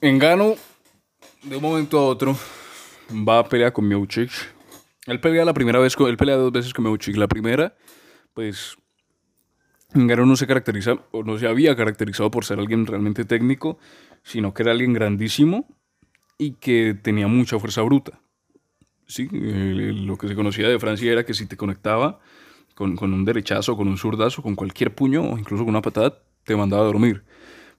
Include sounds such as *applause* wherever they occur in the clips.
Engano, de un momento a otro, va a pelear con Miocic. Él pelea la primera vez, con, él pelea dos veces con Miocic. La primera, pues, Engano no se caracteriza, o no se había caracterizado por ser alguien realmente técnico, sino que era alguien grandísimo y que tenía mucha fuerza bruta. Sí, lo que se conocía de Francia era que si te conectaba con, con un derechazo, con un zurdazo, con cualquier puño o incluso con una patada, te mandaba a dormir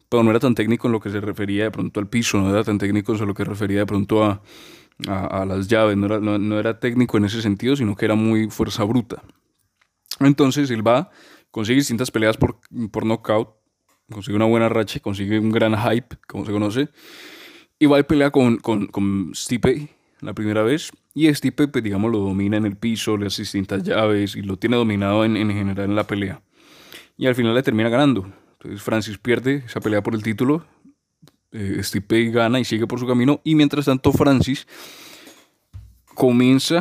pero no era tan técnico en lo que se refería de pronto al piso, no era tan técnico en lo que refería de pronto a, a, las llaves, no era, no, era, técnico en ese sentido, sino que era muy fuerza bruta. Entonces él va, consigue distintas peleas por, por knockout, consigue una buena racha, consigue un gran hype, como se conoce, y va y pelea con, con, con Stipe la primera vez, y Stipe, pues digamos, lo domina en el piso, hace distintas llaves y lo tiene dominado en, en general en la pelea. Y al final le termina ganando. Entonces Francis pierde esa pelea por el título, eh, Stipe gana y sigue por su camino, y mientras tanto Francis comienza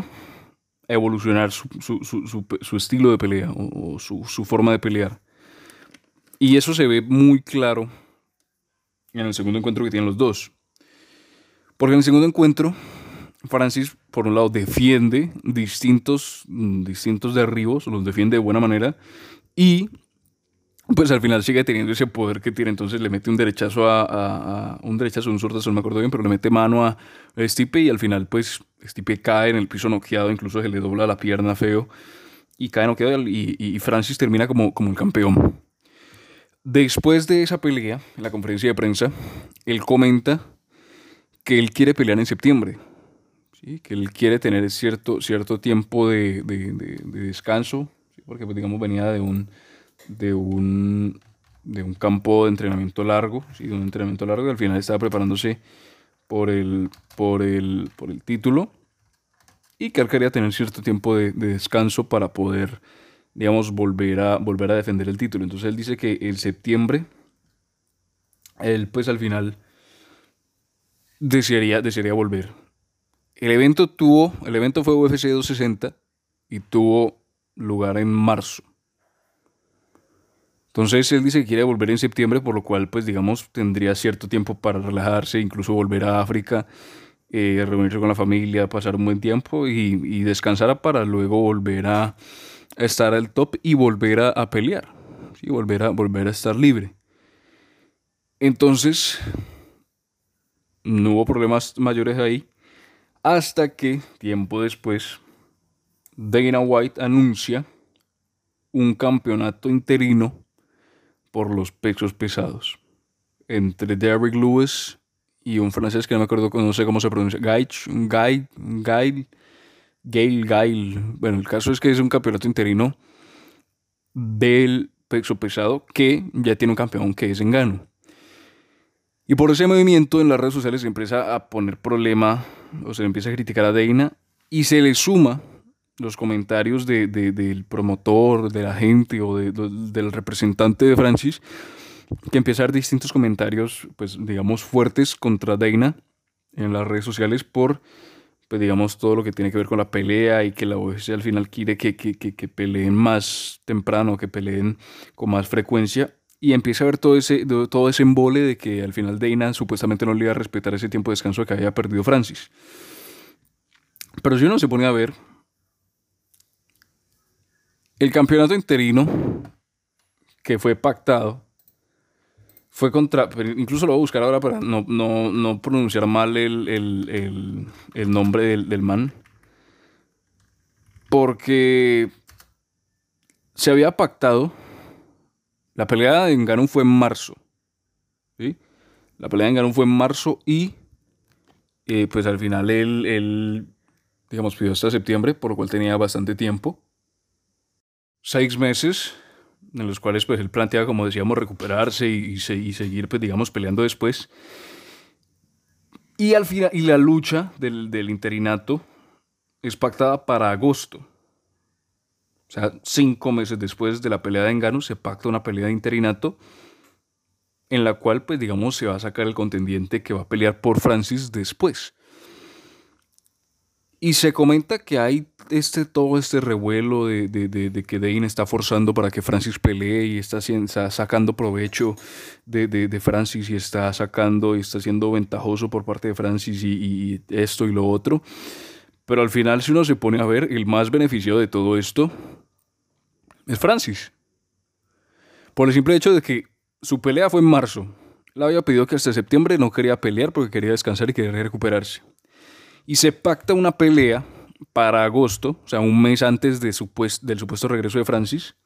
a evolucionar su, estilo de pelea o, su, forma de pelear. Y eso se ve muy claro en el segundo encuentro que tienen los dos. Porque en el segundo encuentro, Francis, por un lado, defiende distintos, distintos derribos, los defiende de buena manera, y pues al final sigue teniendo ese poder que tiene. Entonces le mete un derechazo a, un derechazo, un zurdazo, no me acuerdo bien, pero le mete mano a Stipe y al final pues Stipe cae en el piso noqueado, incluso se le dobla la pierna feo y cae noqueado y, Francis termina como, como el campeón. Después de esa pelea, en la conferencia de prensa, él comenta que él quiere pelear en septiembre, ¿sí? que él quiere tener cierto, cierto tiempo de descanso, porque pues, digamos venía de un de un, de un campo de entrenamiento largo, ¿sí? de un entrenamiento largo y al final estaba preparándose por el, por el, por el título y que él quería tener cierto tiempo de, descanso para poder, digamos, volver a, volver a defender el título. Entonces él dice que en septiembre, él pues al final desearía, desearía volver. El evento tuvo, el evento fue UFC 260 y tuvo lugar en marzo. Entonces él dice que quiere volver en septiembre, por lo cual pues digamos tendría cierto tiempo para relajarse, incluso volver a África, eh, reunirse con la familia, pasar un buen tiempo y, descansar para luego volver a estar al top y volver a, pelear, y volver, a, volver a estar libre. Entonces no hubo problemas mayores ahí hasta que tiempo después Dana White anuncia un campeonato interino por los pesos pesados. Entre Derrick Lewis y un francés que no me acuerdo, no sé cómo se pronuncia, Gaich, Gail, Gail, Gail, Gail. Bueno, el caso es que es un campeonato interino del peso pesado que ya tiene un campeón que es Engano. Y por ese movimiento en las redes sociales se empieza a poner problema, o se empieza a criticar a Deina, y se le suma los comentarios de, del promotor, de la gente o del representante de Francis, que empieza a distintos comentarios, pues digamos, fuertes contra Dana en las redes sociales por, pues digamos, todo lo que tiene que ver con la pelea y que la UFC al final quiere que, que, que, peleen más temprano, que peleen con más frecuencia. Y empieza a ver todo ese, todo ese embole de que al final Dana supuestamente no le iba a respetar ese tiempo de descanso que había perdido Francis. Pero si uno se pone a ver, el campeonato interino que fue pactado fue contra. Incluso lo voy a buscar ahora para no, pronunciar mal el, nombre del, man. Porque se había pactado. La pelea en Ganun fue en marzo. ¿sí? La pelea en Ganun fue en marzo y. Eh, pues al final él, él, digamos, pidió hasta septiembre, por lo cual tenía bastante tiempo seis meses en los cuales pues él plantea, como decíamos, recuperarse y, seguir, pues digamos, peleando después. Y al final, y la lucha del, interinato es pactada para agosto. O sea, cinco meses después de la pelea de Engano se pacta una pelea de interinato en la cual, pues digamos, se va a sacar el contendiente que va a pelear por Francis después. Y se comenta que hay este, todo este revuelo de, de, que Dane está forzando para que Francis pelee y está, sacando provecho de, Francis y está sacando y está siendo ventajoso por parte de Francis y, y, esto y lo otro. Pero al final, si uno se pone a ver, el más beneficiado de todo esto es Francis. Por el simple hecho de que su pelea fue en marzo. Le había pedido que hasta septiembre no quería pelear porque quería descansar y quería recuperarse y se pacta una pelea para agosto, o sea, un mes antes de del supuesto regreso de Francis,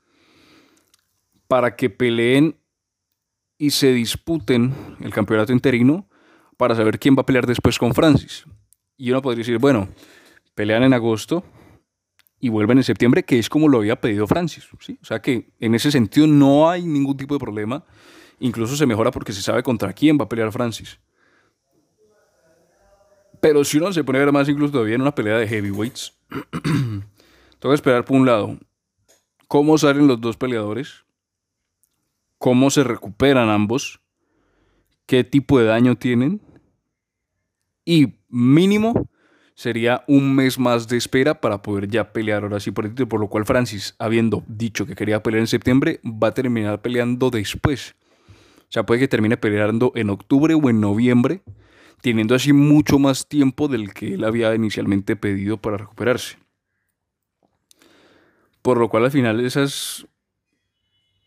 para que peleen y se disputen el campeonato interino para saber quién va a pelear después con Francis. Y uno podría decir, bueno, pelean en agosto y vuelven en septiembre, que es como lo había pedido Francis. ¿sí? O sea que en ese sentido no hay ningún tipo de problema. Incluso se mejora porque se sabe contra quién va a pelear Francis. Pero si uno se pone a ver más incluso todavía en una pelea de heavyweights, *clears throat* que esperar por un lado cómo salen los dos peleadores, cómo se recuperan ambos, qué tipo de daño tienen y mínimo sería un mes más de espera para poder ya pelear ahora sí por el título, por lo cual Francis, habiendo dicho que quería pelear en septiembre, va a terminar peleando después. O sea, puede que termine peleando en octubre o en noviembre teniendo así mucho más tiempo del que él había inicialmente pedido para recuperarse. Por lo cual al final esas,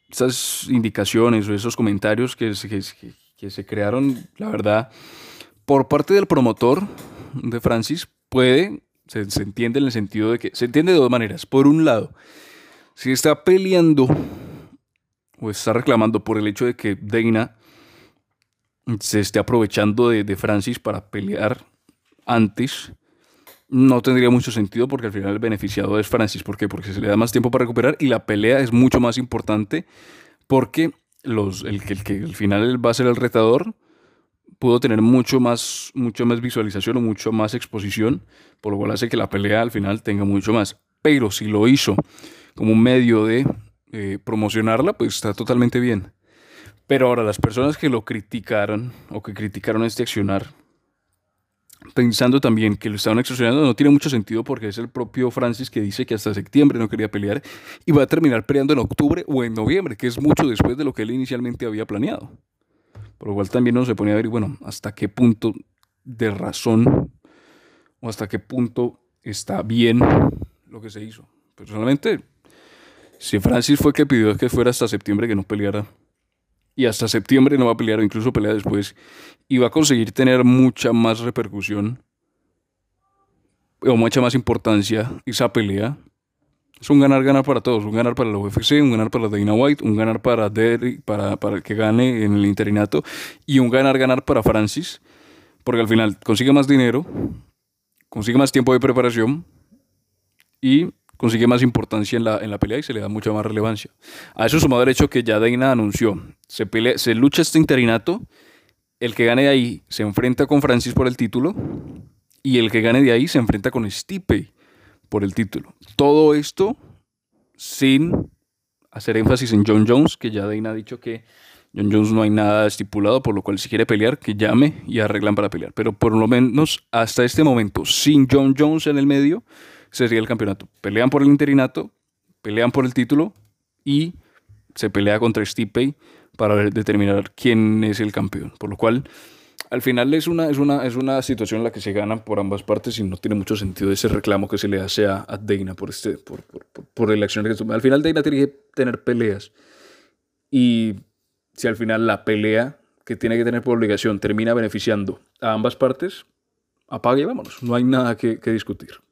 esas indicaciones o esos comentarios que, se crearon, la verdad, por parte del promotor de Francis, puede, se, se, entiende en el sentido de que, se entiende de dos maneras. Por un lado, si está peleando o está reclamando por el hecho de que Dana se esté aprovechando de, Francis para pelear antes, no tendría mucho sentido porque al final el beneficiado es Francis. ¿Por qué? Porque se le da más tiempo para recuperar y la pelea es mucho más importante porque los, el, el que al final va a ser el retador pudo tener mucho más, mucho más visualización o mucho más exposición, por lo cual hace que la pelea al final tenga mucho más. Pero si lo hizo como un medio de eh, promocionarla, pues está totalmente bien. Pero ahora, las personas que lo criticaron o que criticaron este accionar, pensando también que lo estaban extorsionando, no tiene mucho sentido porque es el propio Francis que dice que hasta septiembre no quería pelear y va a terminar peleando en octubre o en noviembre, que es mucho después de lo que él inicialmente había planeado. Por lo cual también uno se pone a ver, bueno, hasta qué punto de razón o hasta qué punto está bien lo que se hizo. Personalmente, si Francis fue que pidió que fuera hasta septiembre que no peleara, y hasta septiembre no va a pelear o incluso pelea después y va a conseguir tener mucha más repercusión o mucha más importancia esa pelea. Es un ganar-ganar para todos, un ganar para la UFC, un ganar para Dana White, un ganar para Derry, para, para el que gane en el interinato y un ganar-ganar para Francis, porque al final consigue más dinero, consigue más tiempo de preparación y consigue más importancia en la, en la pelea y se le da mucha más relevancia. A eso sumado el que ya Dana anunció, se, se lucha este interinato, el que gane de ahí se enfrenta con Francis por el título y el que gane de ahí se enfrenta con Stipe por el título. Todo esto sin hacer énfasis en John Jones, que ya Dana ha dicho que John Jones no hay nada estipulado, por lo cual si quiere pelear, que llame y arreglan para pelear. Pero por lo menos hasta este momento, sin John Jones en el medio, sería el campeonato. Pelean por el interinato, pelean por el título y se pelea contra Stipe para determinar quién es el campeón. Por lo cual, al final es una, es una, es una situación en la que se gana por ambas partes y no tiene mucho sentido ese reclamo que se le hace a, a Dana por, este, por, por, por, el acción que Al final Dana tiene que tener peleas y si al final la pelea que tiene que tener por obligación termina beneficiando a ambas partes, apague y vámonos. No hay nada que discutir.